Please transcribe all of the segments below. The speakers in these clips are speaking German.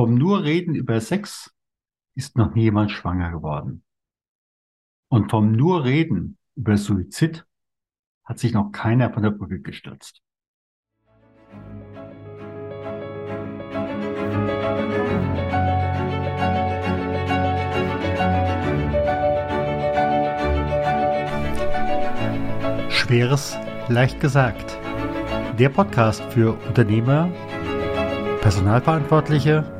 Vom nur Reden über Sex ist noch nie jemand schwanger geworden. Und vom nur Reden über Suizid hat sich noch keiner von der Brücke gestürzt. Schweres leicht gesagt. Der Podcast für Unternehmer, Personalverantwortliche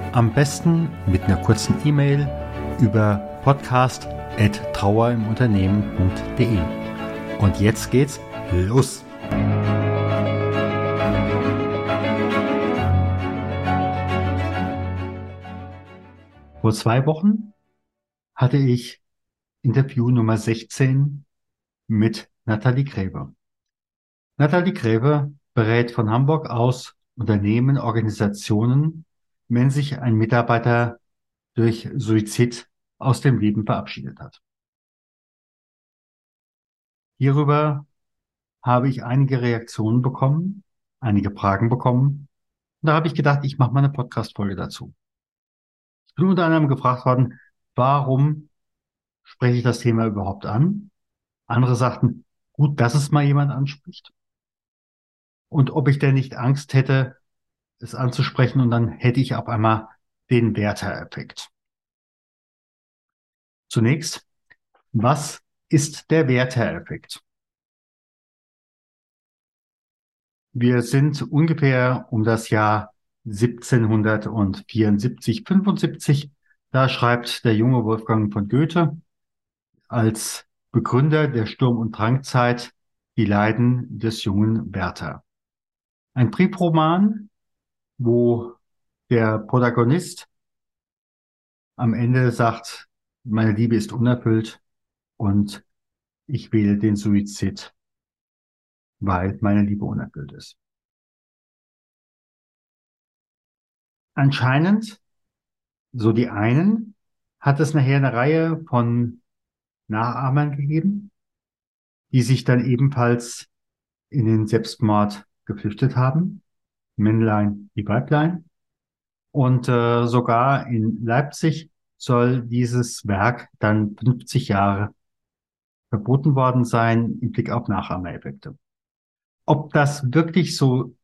Am besten mit einer kurzen E-Mail über podcast.trauerimunternehmen.de. Und jetzt geht's los! Vor zwei Wochen hatte ich Interview Nummer 16 mit Nathalie Gräber. Nathalie Gräber berät von Hamburg aus Unternehmen, Organisationen, wenn sich ein Mitarbeiter durch Suizid aus dem Leben verabschiedet hat. Hierüber habe ich einige Reaktionen bekommen, einige Fragen bekommen. Und da habe ich gedacht, ich mache mal eine Podcast-Folge dazu. Ich bin unter anderem gefragt worden, warum spreche ich das Thema überhaupt an? Andere sagten, gut, dass es mal jemand anspricht und ob ich denn nicht Angst hätte, es anzusprechen und dann hätte ich auf einmal den Werther-Effekt. Zunächst, was ist der Werther-Effekt? Wir sind ungefähr um das Jahr 1774, 75. Da schreibt der junge Wolfgang von Goethe als Begründer der Sturm- und Drangzeit die Leiden des jungen Werther. Ein Briefroman, wo der Protagonist am Ende sagt, meine Liebe ist unerfüllt und ich wähle den Suizid, weil meine Liebe unerfüllt ist. Anscheinend, so die einen, hat es nachher eine Reihe von Nachahmern gegeben, die sich dann ebenfalls in den Selbstmord geflüchtet haben. Männlein wie Weiblein. Und äh, sogar in Leipzig soll dieses Werk dann 50 Jahre verboten worden sein im Blick auf Nachahmereffekte. Ob das wirklich so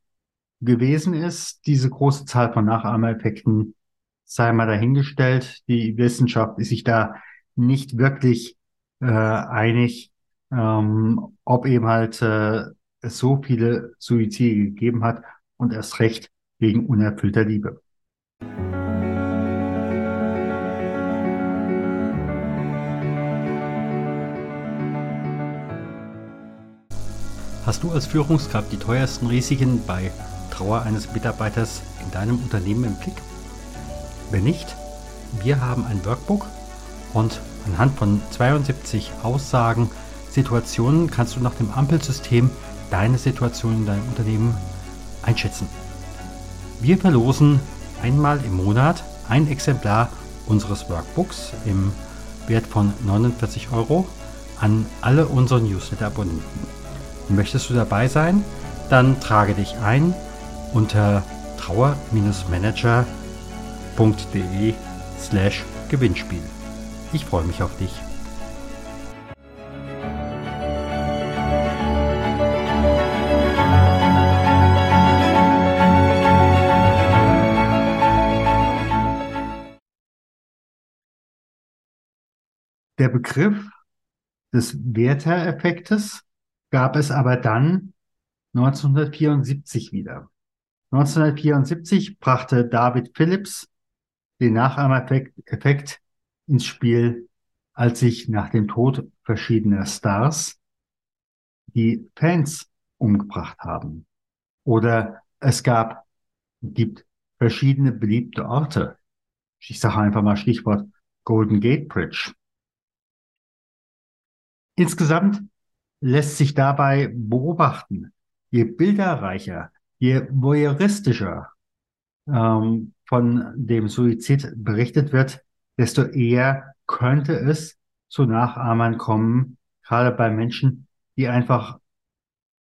gewesen ist, diese große Zahl von Nachahmereffekten, sei mal dahingestellt. Die Wissenschaft ist sich da nicht wirklich äh, einig, ähm, ob eben halt äh, es so viele Suizide gegeben hat und erst recht wegen unerfüllter Liebe. Hast du als Führungskraft die teuersten Risiken bei Trauer eines Mitarbeiters in deinem Unternehmen im Blick? Wenn nicht, wir haben ein Workbook und anhand von 72 Aussagen, Situationen kannst du nach dem Ampelsystem deine Situation in deinem Unternehmen einschätzen. Wir verlosen einmal im Monat ein Exemplar unseres Workbooks im Wert von 49 Euro an alle unsere Newsletter-Abonnenten. Möchtest du dabei sein? Dann trage dich ein unter trauer-manager.de slash Gewinnspiel. Ich freue mich auf dich. Der Begriff des Werther-Effektes gab es aber dann 1974 wieder. 1974 brachte David Phillips den Nachahmereffekt ins Spiel, als sich nach dem Tod verschiedener Stars die Fans umgebracht haben. Oder es gab, gibt verschiedene beliebte Orte, Ich sage einfach mal Stichwort Golden Gate Bridge. Insgesamt lässt sich dabei beobachten, je bilderreicher, je voyeuristischer ähm, von dem Suizid berichtet wird, desto eher könnte es zu Nachahmern kommen, gerade bei Menschen, die einfach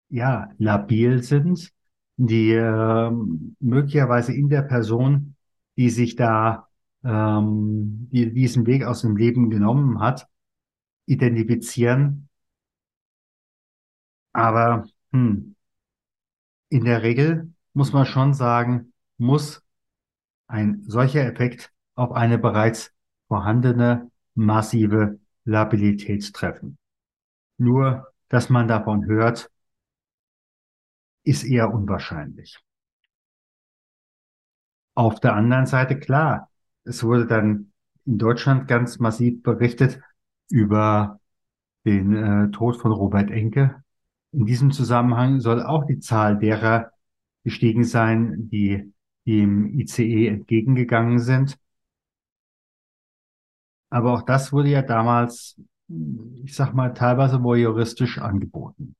ja labil sind, die äh, möglicherweise in der Person, die sich da ähm, die diesen Weg aus dem Leben genommen hat, identifizieren. Aber hm, in der Regel muss man schon sagen, muss ein solcher Effekt auf eine bereits vorhandene massive Labilität treffen. Nur, dass man davon hört, ist eher unwahrscheinlich. Auf der anderen Seite, klar, es wurde dann in Deutschland ganz massiv berichtet über den äh, Tod von Robert Enke. In diesem Zusammenhang soll auch die Zahl derer gestiegen sein, die dem ICE entgegengegangen sind. Aber auch das wurde ja damals, ich sag mal, teilweise voyeuristisch angeboten.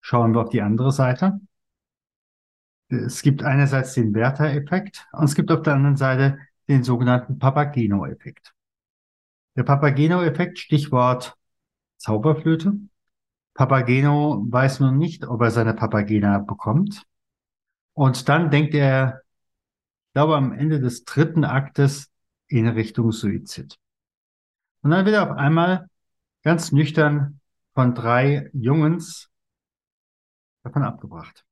Schauen wir auf die andere Seite. Es gibt einerseits den Werther-Effekt und es gibt auf der anderen Seite den sogenannten Papageno-Effekt. Der Papageno-Effekt, Stichwort Zauberflöte. Papageno weiß nun nicht, ob er seine Papagena bekommt. Und dann denkt er, ich glaube, am Ende des dritten Aktes in Richtung Suizid. Und dann wird er auf einmal ganz nüchtern von drei Jungens davon abgebracht.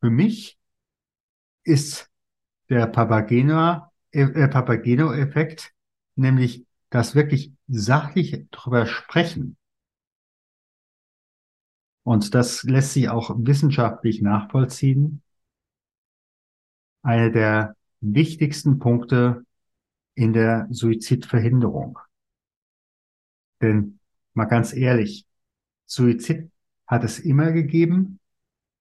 Für mich ist der Papageno, äh, Papageno-Effekt nämlich das wirklich sachlich drüber sprechen. Und das lässt sich auch wissenschaftlich nachvollziehen. Eine der wichtigsten Punkte in der Suizidverhinderung. Denn mal ganz ehrlich, Suizid hat es immer gegeben,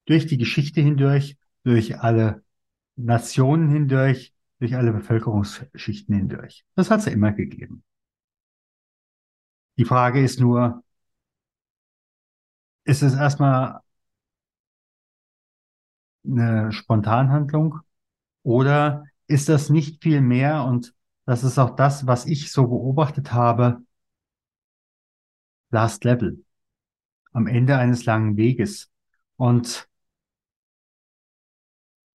durch die Geschichte hindurch, durch alle Nationen hindurch, durch alle Bevölkerungsschichten hindurch. Das hat es ja immer gegeben. Die Frage ist nur, ist es erstmal eine Spontanhandlung oder ist das nicht viel mehr und das ist auch das, was ich so beobachtet habe, Last Level am Ende eines langen Weges. Und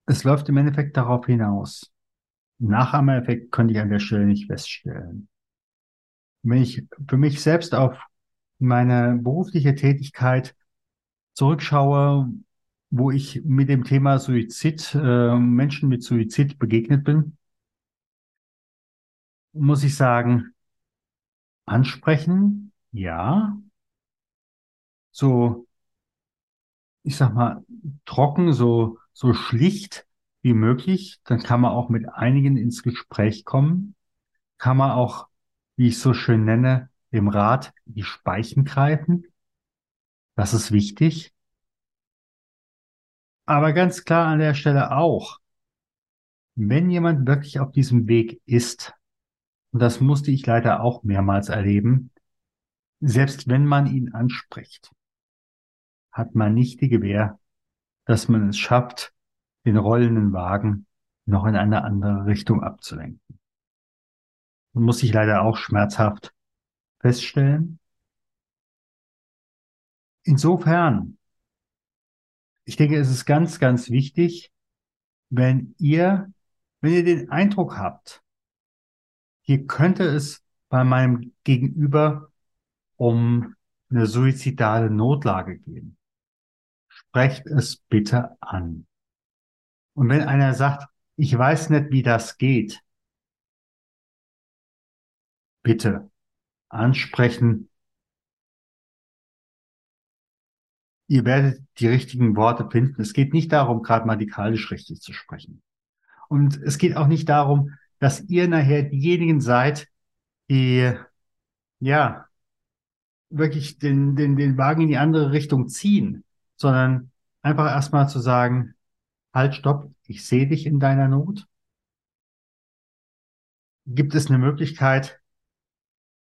es läuft im Endeffekt darauf hinaus. Nachahmereffekt könnte ich an der Stelle nicht feststellen. Wenn ich für mich selbst auf meine berufliche Tätigkeit zurückschaue, wo ich mit dem Thema Suizid, äh, Menschen mit Suizid begegnet bin, muss ich sagen, ansprechen, ja. So, ich sag mal, trocken, so so schlicht wie möglich. Dann kann man auch mit einigen ins Gespräch kommen. Kann man auch, wie ich so schön nenne, dem Rat die Speichen greifen. Das ist wichtig. Aber ganz klar an der Stelle auch, wenn jemand wirklich auf diesem Weg ist, und das musste ich leider auch mehrmals erleben, selbst wenn man ihn anspricht, hat man nicht die Gewähr, dass man es schafft, den rollenden Wagen noch in eine andere Richtung abzulenken. Und muss ich leider auch schmerzhaft feststellen. Insofern, ich denke, es ist ganz, ganz wichtig, wenn ihr, wenn ihr den Eindruck habt, hier könnte es bei meinem Gegenüber um eine suizidale Notlage gehen sprecht es bitte an. Und wenn einer sagt, ich weiß nicht, wie das geht, bitte ansprechen. Ihr werdet die richtigen Worte finden. Es geht nicht darum, grammatikalisch richtig zu sprechen. Und es geht auch nicht darum, dass ihr nachher diejenigen seid, die, ja, wirklich den, den, den Wagen in die andere Richtung ziehen sondern einfach erstmal zu sagen, halt, stopp, ich sehe dich in deiner Not. Gibt es eine Möglichkeit,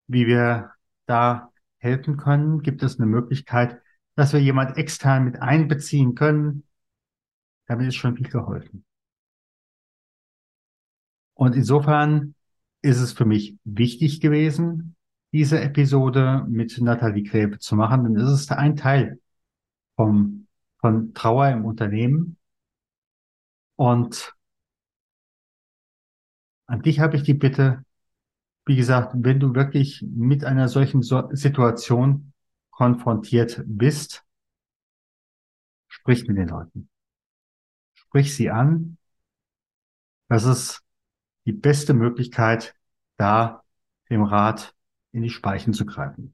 wie wir da helfen können? Gibt es eine Möglichkeit, dass wir jemand extern mit einbeziehen können? Damit ist schon viel geholfen. Und insofern ist es für mich wichtig gewesen, diese Episode mit Nathalie Gräbe zu machen, denn es ist ein Teil vom, von Trauer im Unternehmen. Und an dich habe ich die Bitte, wie gesagt, wenn du wirklich mit einer solchen so Situation konfrontiert bist, sprich mit den Leuten. Sprich sie an. Das ist die beste Möglichkeit, da dem Rat in die Speichen zu greifen.